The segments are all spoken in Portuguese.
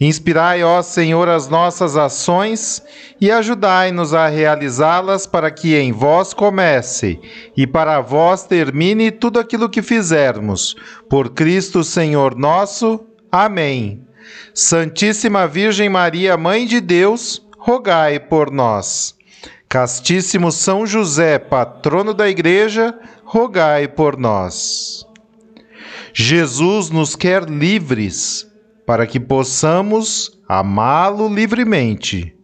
Inspirai, ó Senhor, as nossas ações e ajudai-nos a realizá-las para que em vós comece e para vós termine tudo aquilo que fizermos. Por Cristo Senhor nosso. Amém. Santíssima Virgem Maria, Mãe de Deus, rogai por nós. Castíssimo São José, patrono da Igreja, rogai por nós. Jesus nos quer livres para que possamos amá-lo livremente.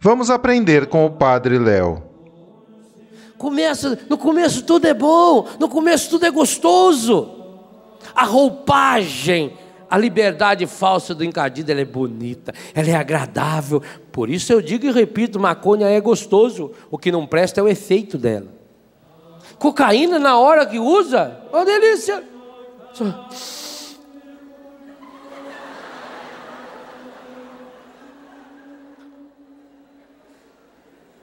Vamos aprender com o Padre Léo. Começa, no começo tudo é bom, no começo tudo é gostoso. A roupagem, a liberdade falsa do encardido, ela é bonita, ela é agradável. Por isso eu digo e repito, maconha é gostoso, o que não presta é o efeito dela. Cocaína na hora que usa, uma delícia.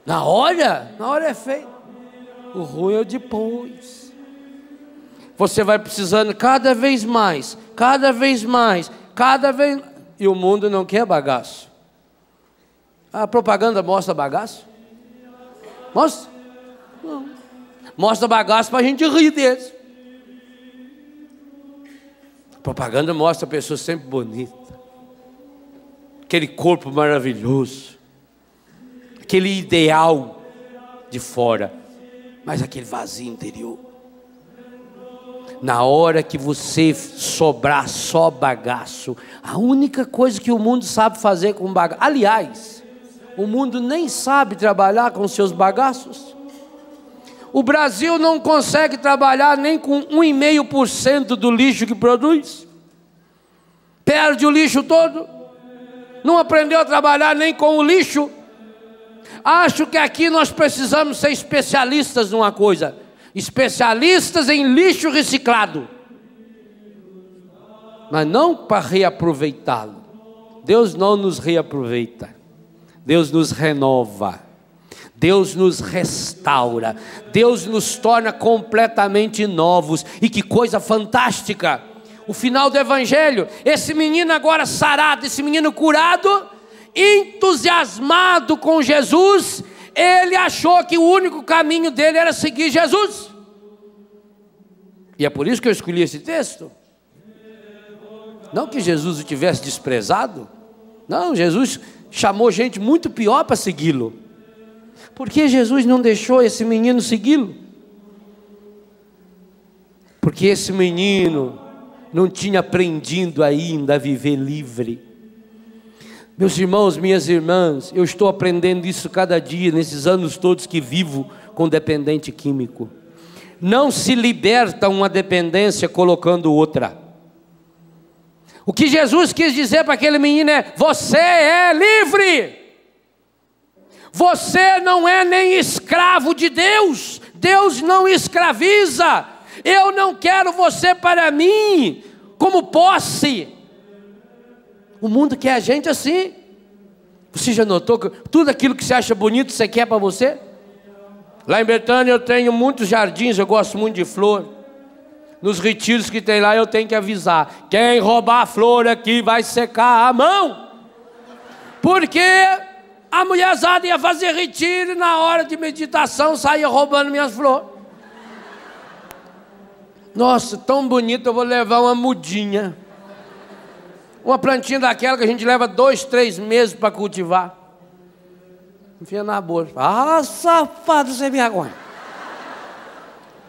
Na hora, na hora é feio. O ruim é o depois. Você vai precisando cada vez mais, cada vez mais, cada vez. E o mundo não quer bagaço. A propaganda mostra bagaço? Mostra? Não. Mostra bagaço para a gente rir desse. A propaganda mostra a pessoa sempre bonita. Aquele corpo maravilhoso aquele ideal de fora, mas aquele vazio interior. Na hora que você sobrar só bagaço, a única coisa que o mundo sabe fazer com bagaço, aliás, o mundo nem sabe trabalhar com seus bagaços. O Brasil não consegue trabalhar nem com 1,5% do lixo que produz. Perde o lixo todo. Não aprendeu a trabalhar nem com o lixo. Acho que aqui nós precisamos ser especialistas numa coisa: especialistas em lixo reciclado, mas não para reaproveitá-lo. Deus não nos reaproveita, Deus nos renova. Deus nos restaura, Deus nos torna completamente novos, e que coisa fantástica! O final do Evangelho, esse menino agora sarado, esse menino curado, entusiasmado com Jesus, ele achou que o único caminho dele era seguir Jesus. E é por isso que eu escolhi esse texto. Não que Jesus o tivesse desprezado, não, Jesus chamou gente muito pior para segui-lo. Por que Jesus não deixou esse menino segui-lo? Porque esse menino não tinha aprendido ainda a viver livre. Meus irmãos, minhas irmãs, eu estou aprendendo isso cada dia, nesses anos todos que vivo com dependente químico. Não se liberta uma dependência colocando outra. O que Jesus quis dizer para aquele menino é: você é livre. Você não é nem escravo de Deus. Deus não escraviza. Eu não quero você para mim como posse. O mundo quer a gente assim. Você já notou que tudo aquilo que você acha bonito você quer para você? Lá em Betânia eu tenho muitos jardins, eu gosto muito de flor. Nos retiros que tem lá eu tenho que avisar: quem roubar a flor aqui vai secar a mão. Porque a mulherzada ia fazer retiro e na hora de meditação saía roubando minhas flores. Nossa, tão bonito, eu vou levar uma mudinha. Uma plantinha daquela que a gente leva dois, três meses para cultivar. Enfia na bolsa. Ah, safado, me aguenta.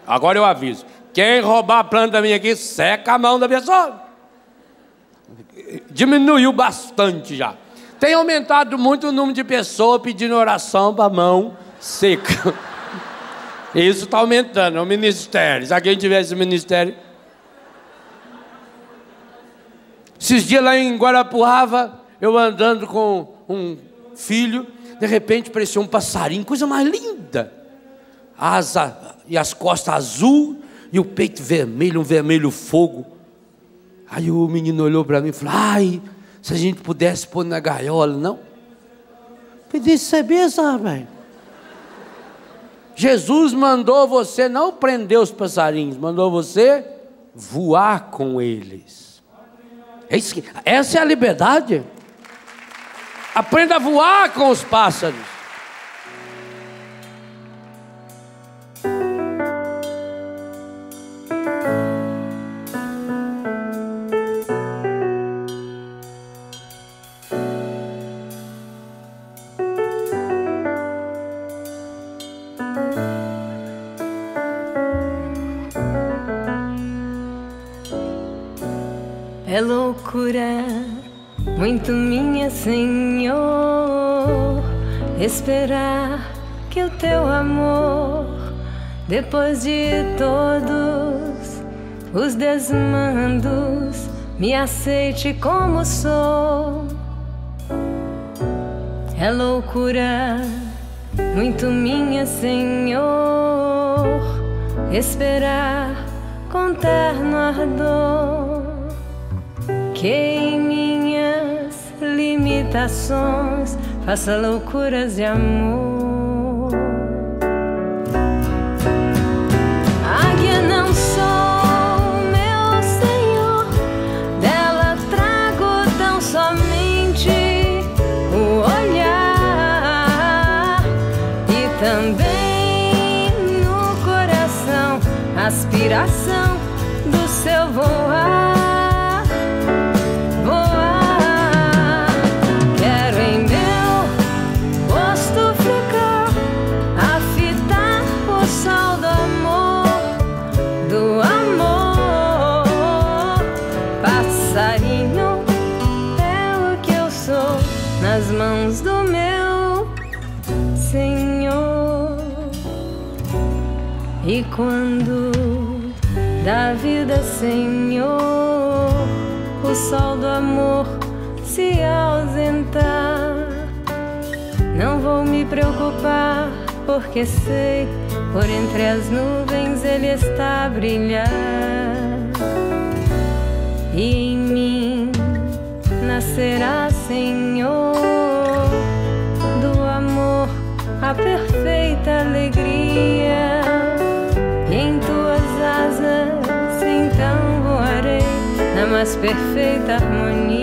Agora eu aviso: quem roubar a planta minha aqui, seca a mão da pessoa. Diminuiu bastante já. Tem aumentado muito o número de pessoas pedindo oração para mão seca. Isso está aumentando, é o ministério. Se alguém tivesse ministério. Esses dias lá em Guarapuava, eu andando com um filho, de repente apareceu um passarinho, coisa mais linda. Asa e as costas azul e o peito vermelho, um vermelho fogo. Aí o menino olhou para mim e falou: Ai, se a gente pudesse pôr na gaiola, não? Pedi você benção, rapaz. Jesus mandou você não prender os passarinhos, mandou você voar com eles. É essa é a liberdade. Aprenda a voar com os pássaros. Esperar que o teu amor, depois de todos os desmandos, me aceite como sou. É loucura, muito minha, Senhor, esperar com terno ardor que em minhas limitações faça loucuras de amor. Águia não sou, meu Senhor, dela trago tão somente o olhar. E também no coração aspiração Senhor. E quando da vida, Senhor, o sol do amor se ausentar, não vou me preocupar, porque sei, por entre as nuvens ele está a brilhar. E em mim nascerá, Senhor, a perfeita alegria. Em tuas asas então voarei na mais perfeita harmonia.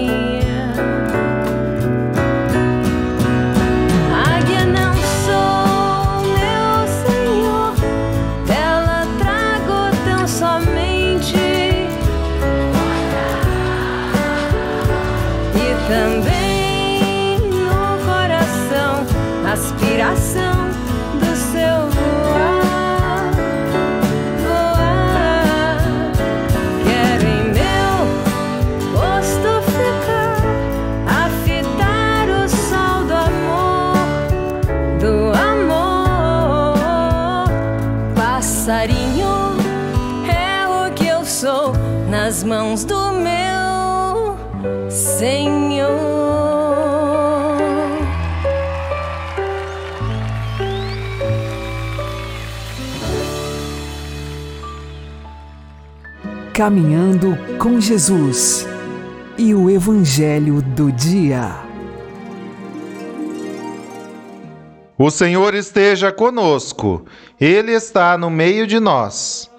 Nas mãos do meu Senhor. Caminhando com Jesus e o Evangelho do Dia. O Senhor esteja conosco, Ele está no meio de nós.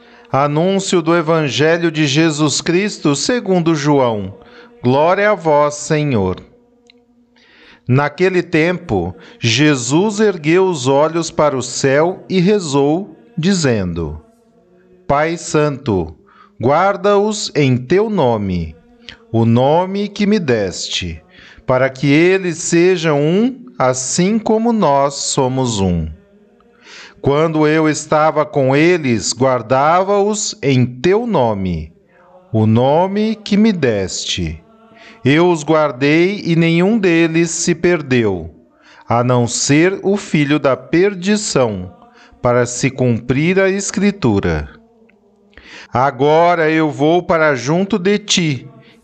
Anúncio do Evangelho de Jesus Cristo segundo João. Glória a vós, Senhor. Naquele tempo, Jesus ergueu os olhos para o céu e rezou, dizendo: Pai Santo, guarda-os em teu nome, o nome que me deste, para que eles sejam um, assim como nós somos um. Quando eu estava com eles, guardava-os em teu nome, o nome que me deste. Eu os guardei e nenhum deles se perdeu, a não ser o filho da perdição, para se cumprir a Escritura. Agora eu vou para junto de ti,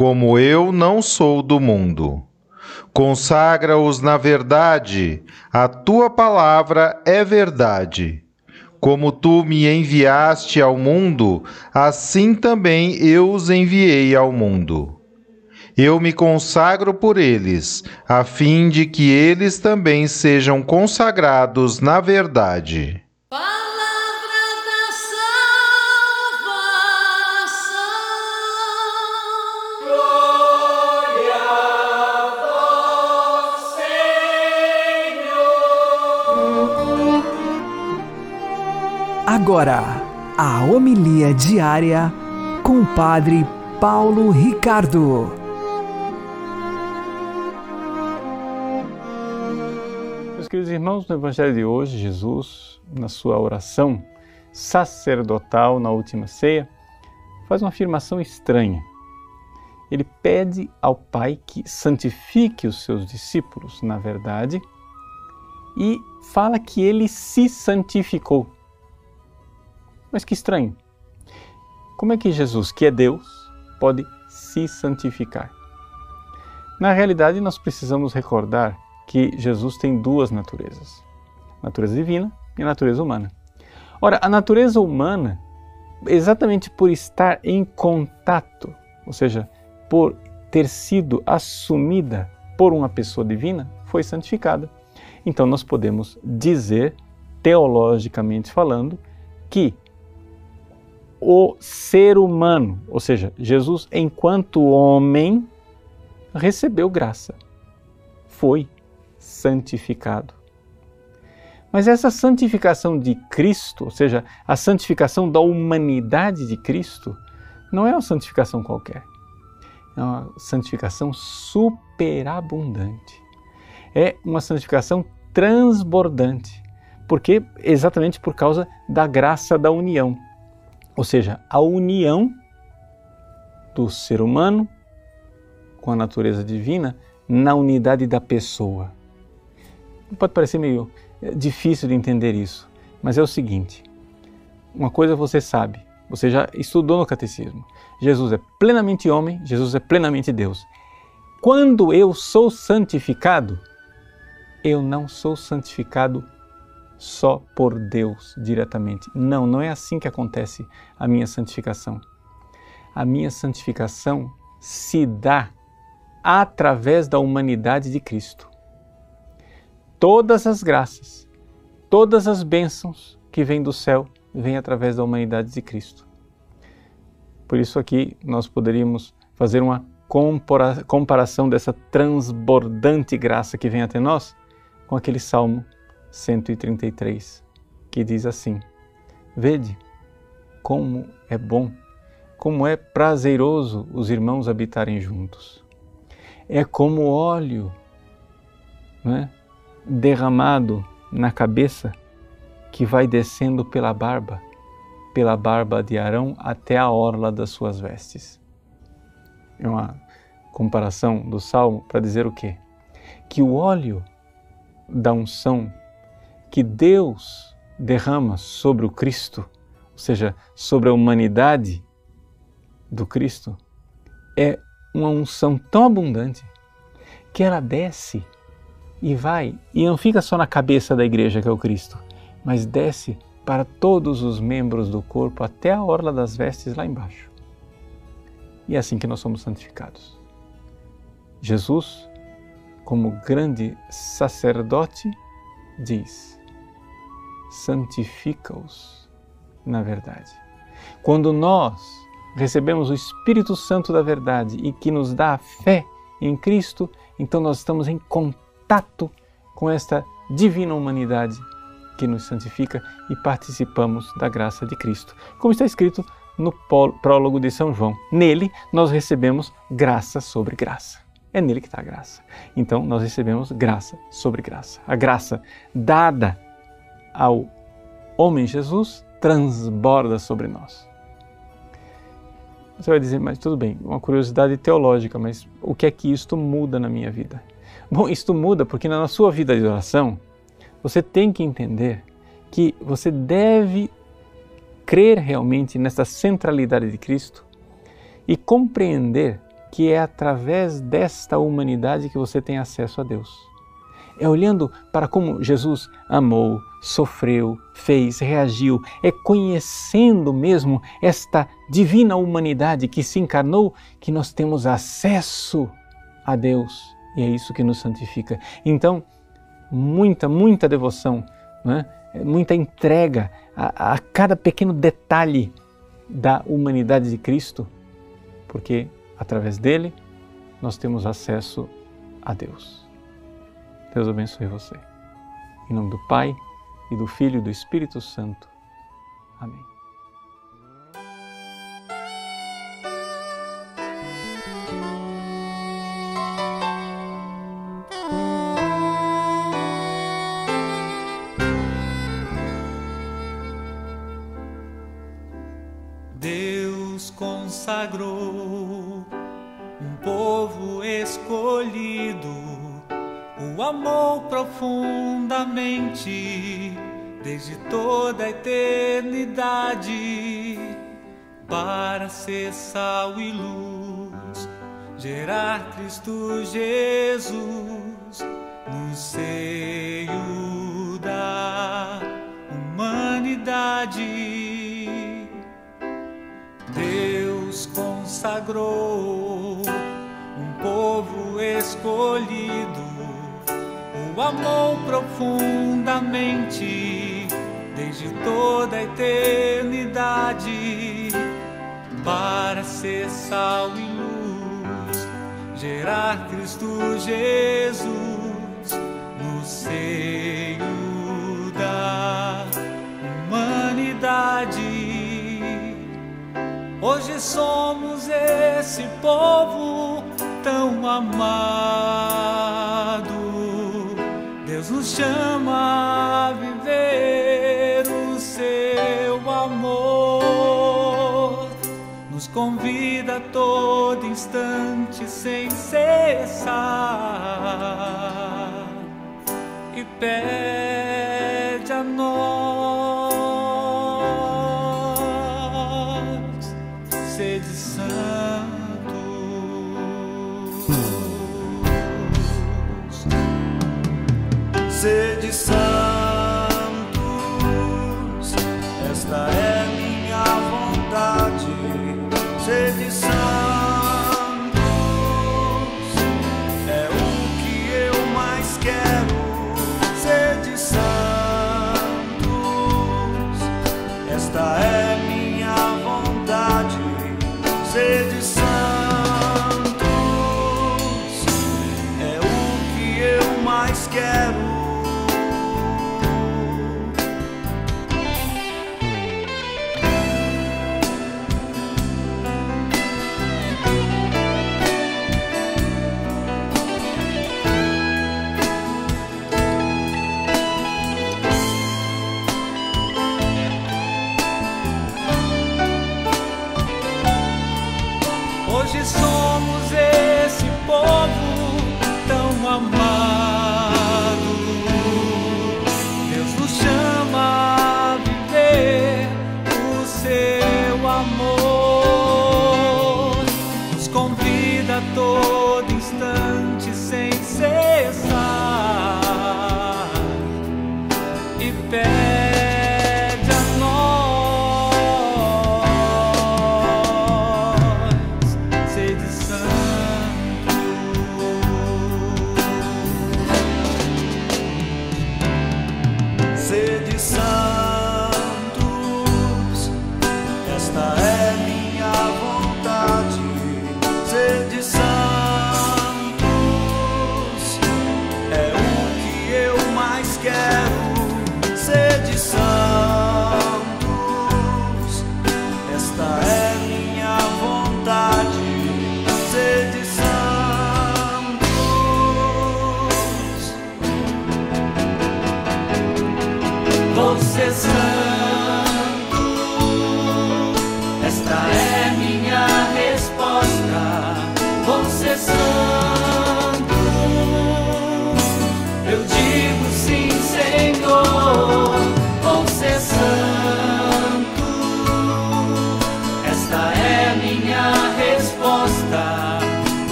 como eu não sou do mundo. Consagra-os na verdade, a tua palavra é verdade. Como tu me enviaste ao mundo, assim também eu os enviei ao mundo. Eu me consagro por eles, a fim de que eles também sejam consagrados na verdade. Agora, a homilia diária com o Padre Paulo Ricardo. queridos irmãos, no Evangelho de hoje, Jesus, na sua oração sacerdotal na última ceia, faz uma afirmação estranha. Ele pede ao Pai que santifique os seus discípulos, na verdade, e fala que ele se santificou. Mas que estranho. Como é que Jesus, que é Deus, pode se santificar? Na realidade, nós precisamos recordar que Jesus tem duas naturezas: natureza divina e natureza humana. Ora, a natureza humana, exatamente por estar em contato, ou seja, por ter sido assumida por uma pessoa divina, foi santificada. Então nós podemos dizer, teologicamente falando, que o ser humano, ou seja, Jesus enquanto homem, recebeu graça. Foi santificado. Mas essa santificação de Cristo, ou seja, a santificação da humanidade de Cristo, não é uma santificação qualquer. É uma santificação superabundante. É uma santificação transbordante. Porque exatamente por causa da graça da união. Ou seja, a união do ser humano com a natureza divina na unidade da pessoa. Pode parecer meio eh, difícil de entender isso, mas é o seguinte: uma coisa você sabe, você já estudou no catecismo. Jesus é plenamente homem, Jesus é plenamente Deus. Quando eu sou santificado, eu não sou santificado só por Deus diretamente. Não, não é assim que acontece a minha santificação. A minha santificação se dá através da humanidade de Cristo todas as graças, todas as bênçãos que vêm do céu, vêm através da humanidade de Cristo. Por isso aqui nós poderíamos fazer uma comparação dessa transbordante graça que vem até nós com aquele Salmo 133, que diz assim: Vede como é bom, como é prazeroso os irmãos habitarem juntos. É como óleo, não é? derramado na cabeça que vai descendo pela barba, pela barba de Arão até a orla das suas vestes. É uma comparação do salmo para dizer o quê? Que o óleo da unção que Deus derrama sobre o Cristo, ou seja, sobre a humanidade do Cristo, é uma unção tão abundante que ela desce e vai, e não fica só na cabeça da igreja que é o Cristo, mas desce para todos os membros do corpo até a orla das vestes lá embaixo. E é assim que nós somos santificados. Jesus, como grande sacerdote, diz: santifica-os na verdade. Quando nós recebemos o Espírito Santo da verdade e que nos dá a fé em Cristo, então nós estamos em contato com esta divina humanidade que nos santifica e participamos da graça de Cristo. Como está escrito no prólogo de São João. Nele nós recebemos graça sobre graça. É nele que está a graça. Então nós recebemos graça sobre graça. A graça dada ao homem Jesus transborda sobre nós. Você vai dizer, mas tudo bem, uma curiosidade teológica, mas o que é que isto muda na minha vida? Bom, isto muda porque na sua vida de oração você tem que entender que você deve crer realmente nessa centralidade de Cristo e compreender que é através desta humanidade que você tem acesso a Deus. É olhando para como Jesus amou, sofreu, fez, reagiu, é conhecendo mesmo esta divina humanidade que se encarnou que nós temos acesso a Deus e é isso que nos santifica. Então, muita, muita devoção, né? muita entrega a, a cada pequeno detalhe da humanidade de Cristo, porque através dele nós temos acesso a Deus. Deus abençoe você. Em nome do Pai, e do Filho e do Espírito Santo. Amém. consagrou um povo escolhido, o amor profundamente desde toda a eternidade para ser sal e luz, gerar Cristo Jesus no seio da humanidade. Deus consagrou um povo escolhido, o amor profundamente desde toda a eternidade para ser sal e luz, gerar Cristo Jesus no seio da humanidade. Hoje somos esse povo tão amado. Chama a viver o seu amor. Nos convida a todo instante sem cessar e pede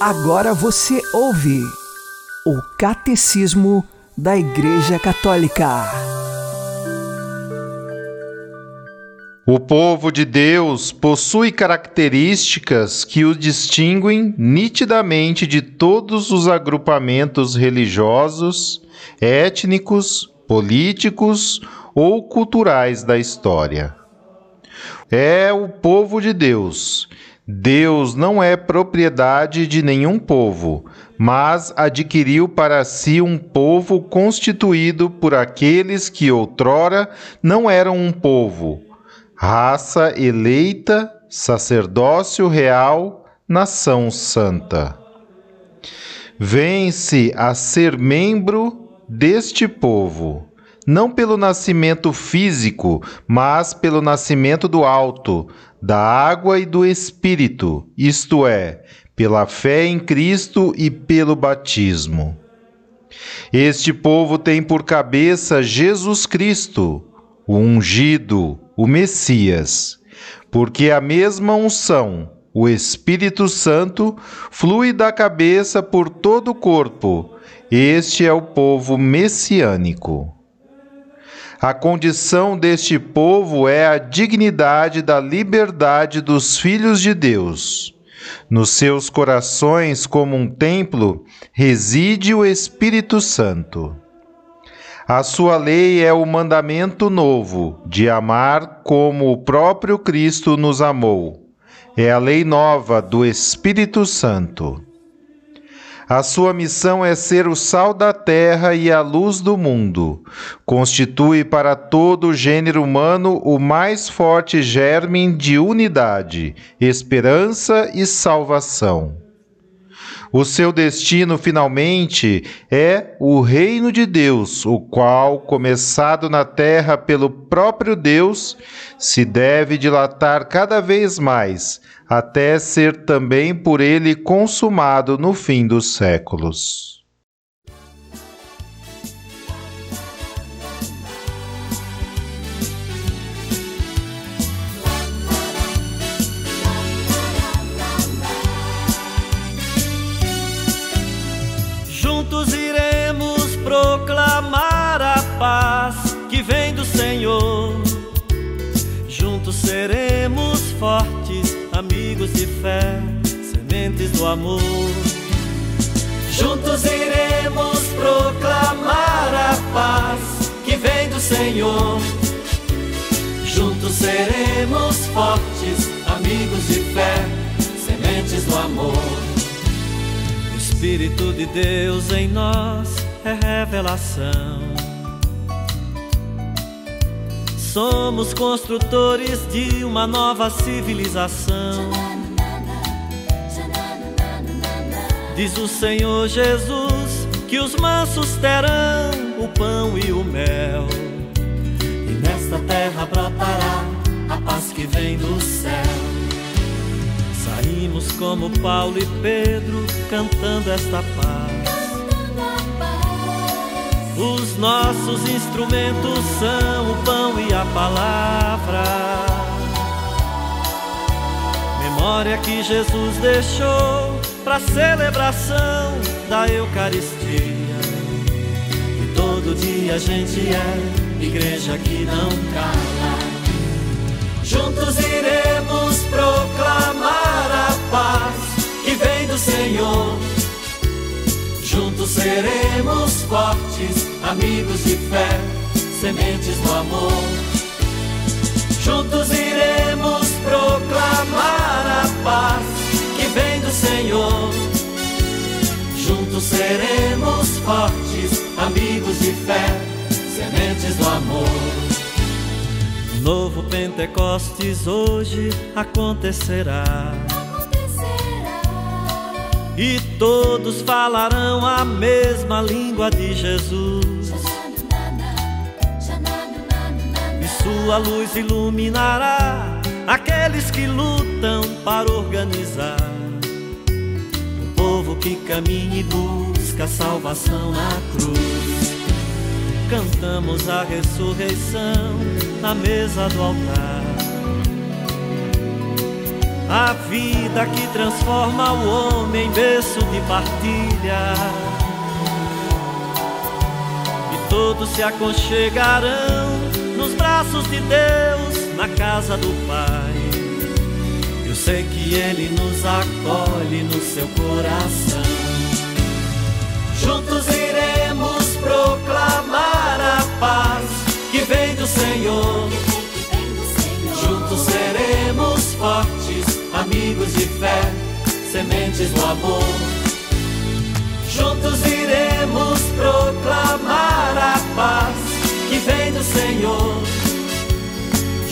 Agora você ouve o Catecismo da Igreja Católica. O povo de Deus possui características que o distinguem nitidamente de todos os agrupamentos religiosos, étnicos, políticos ou culturais da história. É o povo de Deus. Deus não é propriedade de nenhum povo, mas adquiriu para si um povo constituído por aqueles que outrora não eram um povo, raça eleita, sacerdócio real, nação santa. Vence a ser membro deste povo, não pelo nascimento físico, mas pelo nascimento do alto, da água e do espírito, isto é, pela fé em Cristo e pelo batismo. Este povo tem por cabeça Jesus Cristo, o ungido, o Messias, porque a mesma unção, o Espírito Santo, flui da cabeça por todo o corpo. Este é o povo messiânico. A condição deste povo é a dignidade da liberdade dos filhos de Deus. Nos seus corações, como um templo, reside o Espírito Santo. A sua lei é o mandamento novo de amar como o próprio Cristo nos amou. É a lei nova do Espírito Santo. A sua missão é ser o sal da terra e a luz do mundo. Constitui para todo o gênero humano o mais forte germe de unidade, esperança e salvação. O seu destino, finalmente, é o reino de Deus, o qual, começado na terra pelo próprio Deus, se deve dilatar cada vez mais, até ser também por ele consumado no fim dos séculos. Fortes, amigos de fé, sementes do amor. Juntos iremos proclamar a paz que vem do Senhor. Juntos seremos fortes, amigos de fé, sementes do amor. O Espírito de Deus em nós é revelação. Somos construtores de uma nova civilização. Diz o Senhor Jesus que os mansos terão o pão e o mel. E nesta terra brotará a paz que vem do céu. Saímos como Paulo e Pedro cantando esta paz. Os nossos instrumentos são o pão e a palavra. Memória que Jesus deixou para celebração da Eucaristia. E todo dia a gente é igreja que não cala. Juntos iremos proclamar a paz que vem do Senhor. Juntos seremos fortes, amigos de fé, sementes do amor. Juntos iremos proclamar a paz que vem do Senhor. Juntos seremos fortes, amigos de fé, sementes do amor. Novo Pentecostes hoje acontecerá. E todos falarão a mesma língua de Jesus. E sua luz iluminará aqueles que lutam para organizar o povo que caminha e busca salvação na cruz. Cantamos a ressurreição na mesa do altar. A vida que transforma o homem, berço de partilha. E todos se aconchegarão nos braços de Deus, na casa do Pai. Eu sei que Ele nos acolhe no seu coração. Juntos iremos proclamar a paz que vem do Senhor. Juntos seremos fortes, amigos de fé, sementes do amor. Juntos iremos proclamar a paz que vem do Senhor.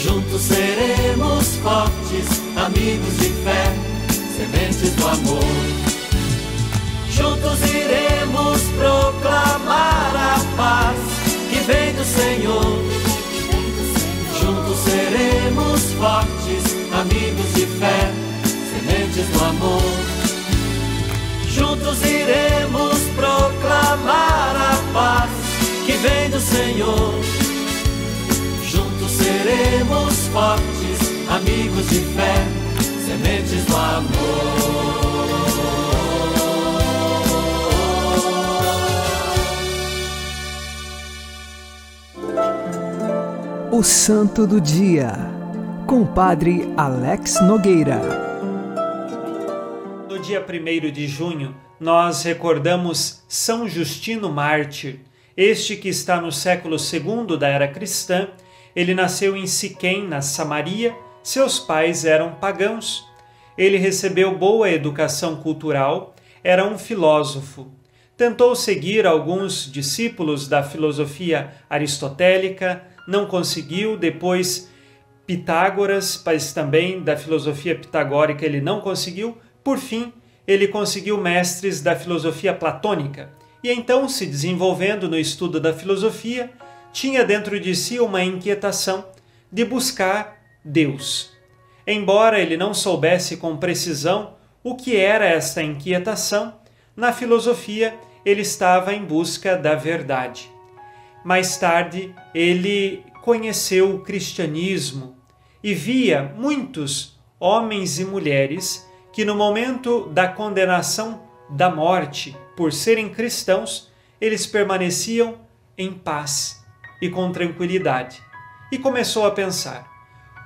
Juntos seremos fortes, amigos de fé, sementes do amor. Juntos iremos proclamar a paz que vem do Senhor. Juntos seremos fortes, amigos de fé, sementes do amor. Juntos iremos proclamar a paz que vem do Senhor. Juntos seremos fortes, amigos de fé, sementes do amor. O Santo do Dia, com o Padre Alex Nogueira. Dia 1 de junho, nós recordamos São Justino Mártir, este que está no século II da era cristã. Ele nasceu em Siquém, na Samaria, seus pais eram pagãos. Ele recebeu boa educação cultural, era um filósofo. Tentou seguir alguns discípulos da filosofia aristotélica, não conseguiu, depois Pitágoras, mas também da filosofia pitagórica ele não conseguiu. Por fim, ele conseguiu mestres da filosofia platônica. E então, se desenvolvendo no estudo da filosofia, tinha dentro de si uma inquietação de buscar Deus. Embora ele não soubesse com precisão o que era essa inquietação, na filosofia ele estava em busca da verdade. Mais tarde, ele conheceu o cristianismo e via muitos homens e mulheres que, no momento da condenação da morte por serem cristãos, eles permaneciam em paz e com tranquilidade. E começou a pensar: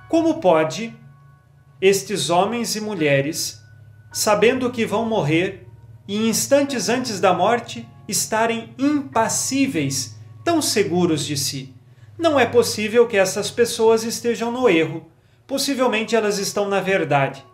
como pode estes homens e mulheres, sabendo que vão morrer e instantes antes da morte, estarem impassíveis tão seguros de si. Não é possível que essas pessoas estejam no erro. Possivelmente elas estão na verdade.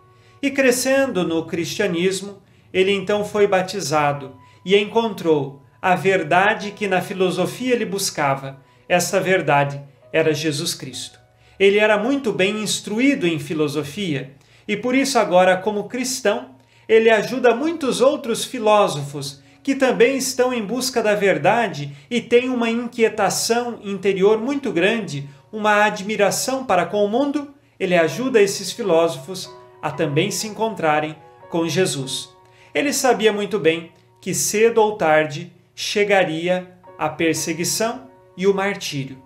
E crescendo no cristianismo, ele então foi batizado e encontrou a verdade que na filosofia ele buscava. Essa verdade era Jesus Cristo. Ele era muito bem instruído em filosofia e por isso, agora, como cristão, ele ajuda muitos outros filósofos que também estão em busca da verdade e têm uma inquietação interior muito grande, uma admiração para com o mundo, ele ajuda esses filósofos a também se encontrarem com Jesus. Ele sabia muito bem que cedo ou tarde chegaria a perseguição e o martírio.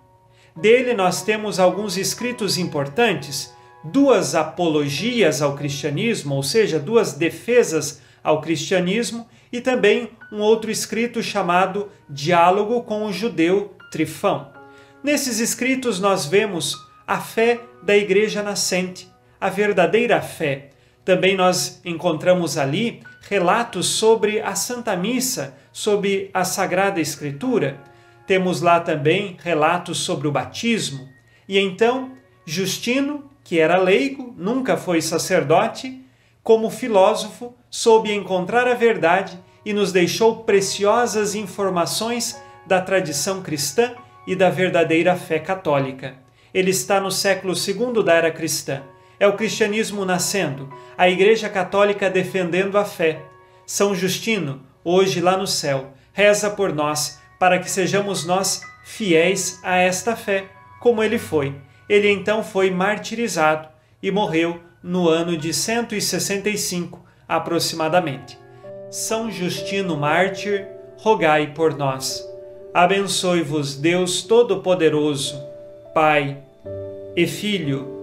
Dele nós temos alguns escritos importantes, duas apologias ao cristianismo, ou seja, duas defesas ao cristianismo e também um outro escrito chamado Diálogo com o Judeu Trifão. Nesses escritos nós vemos a fé da igreja nascente, a verdadeira fé. Também nós encontramos ali relatos sobre a Santa Missa, sobre a Sagrada Escritura. Temos lá também relatos sobre o batismo. E então, Justino, que era leigo, nunca foi sacerdote, como filósofo, soube encontrar a verdade e nos deixou preciosas informações da tradição cristã e da verdadeira fé católica. Ele está no século II da era cristã. É o cristianismo nascendo, a Igreja Católica defendendo a fé. São Justino, hoje lá no céu, reza por nós, para que sejamos nós fiéis a esta fé, como ele foi. Ele então foi martirizado e morreu no ano de 165 aproximadamente. São Justino Mártir, rogai por nós. Abençoe-vos Deus Todo-Poderoso, Pai e Filho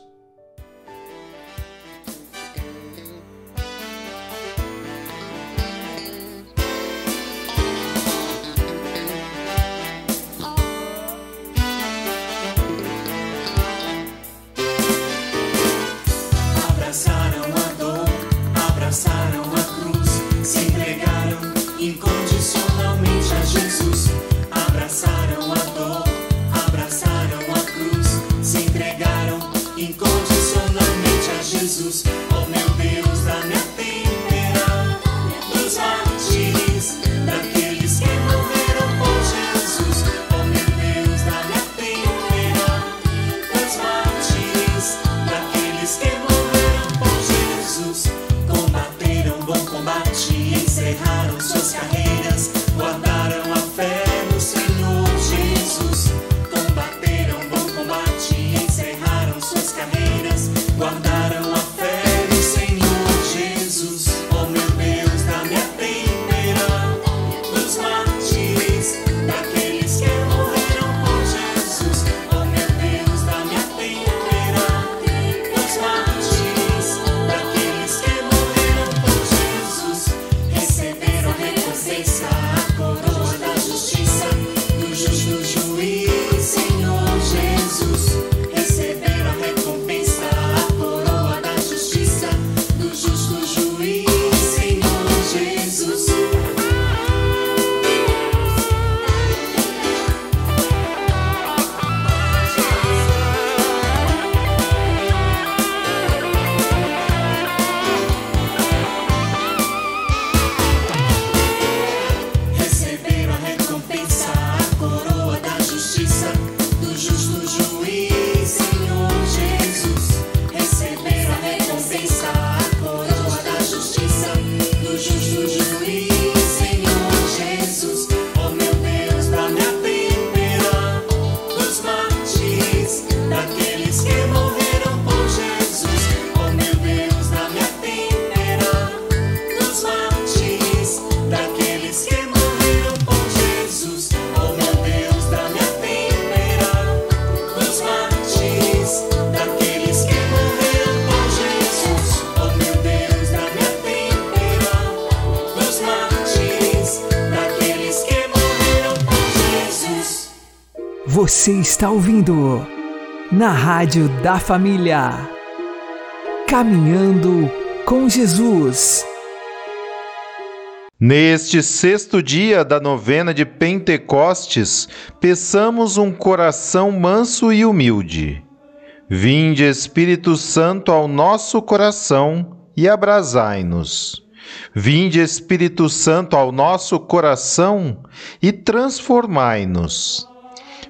Você está ouvindo na Rádio da Família. Caminhando com Jesus. Neste sexto dia da novena de Pentecostes, peçamos um coração manso e humilde. Vinde, Espírito Santo, ao nosso coração e abrasai-nos. Vinde, Espírito Santo, ao nosso coração e transformai-nos.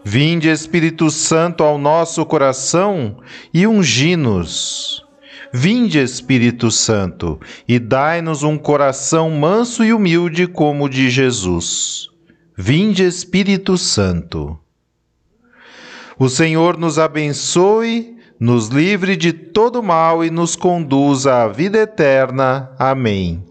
Vinde, Espírito Santo, ao nosso coração e ungi-nos. Vinde, Espírito Santo, e dai-nos um coração manso e humilde como o de Jesus. Vinde, Espírito Santo. O Senhor nos abençoe, nos livre de todo mal e nos conduza à vida eterna. Amém.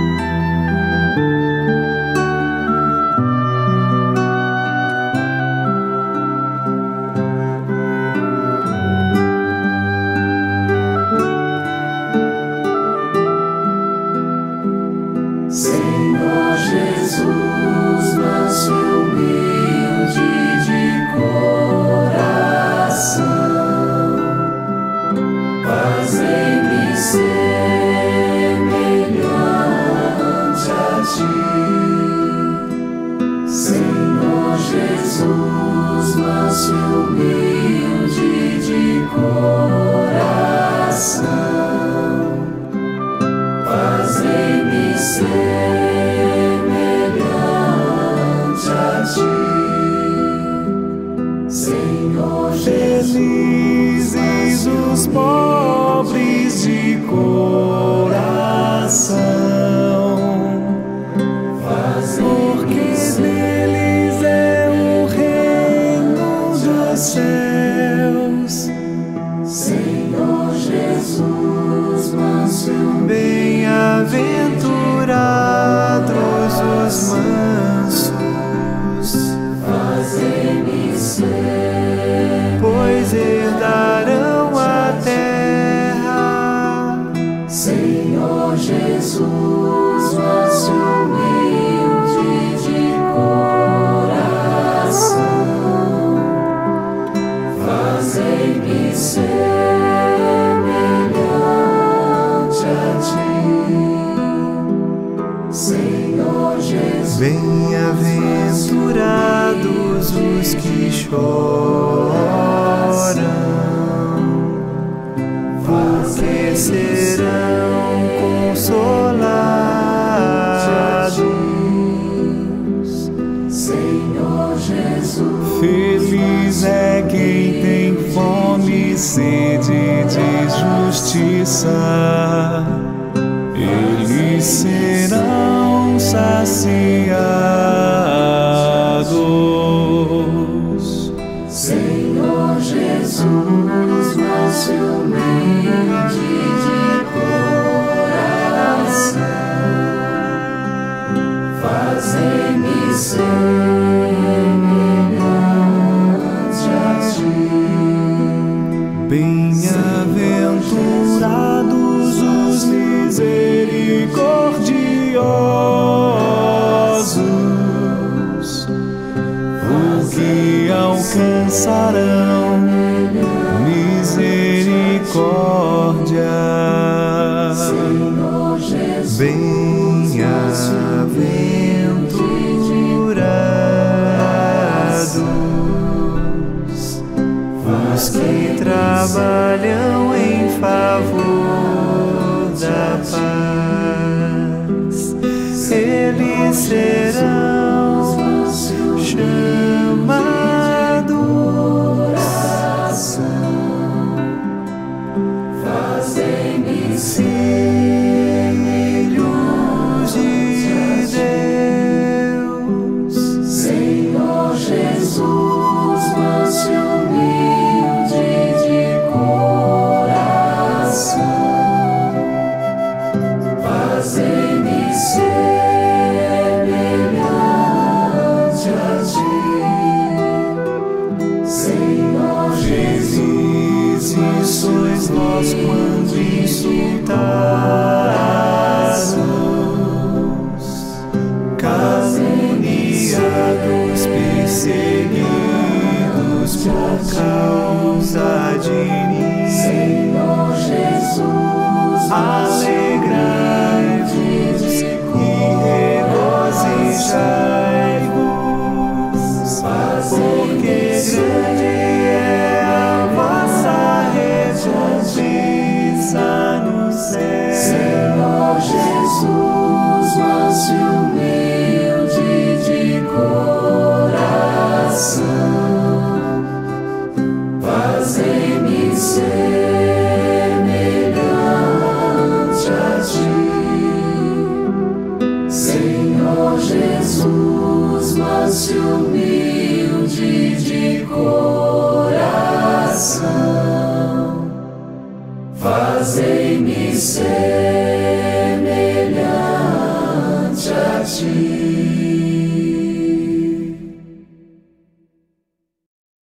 Sois vós quando insultados,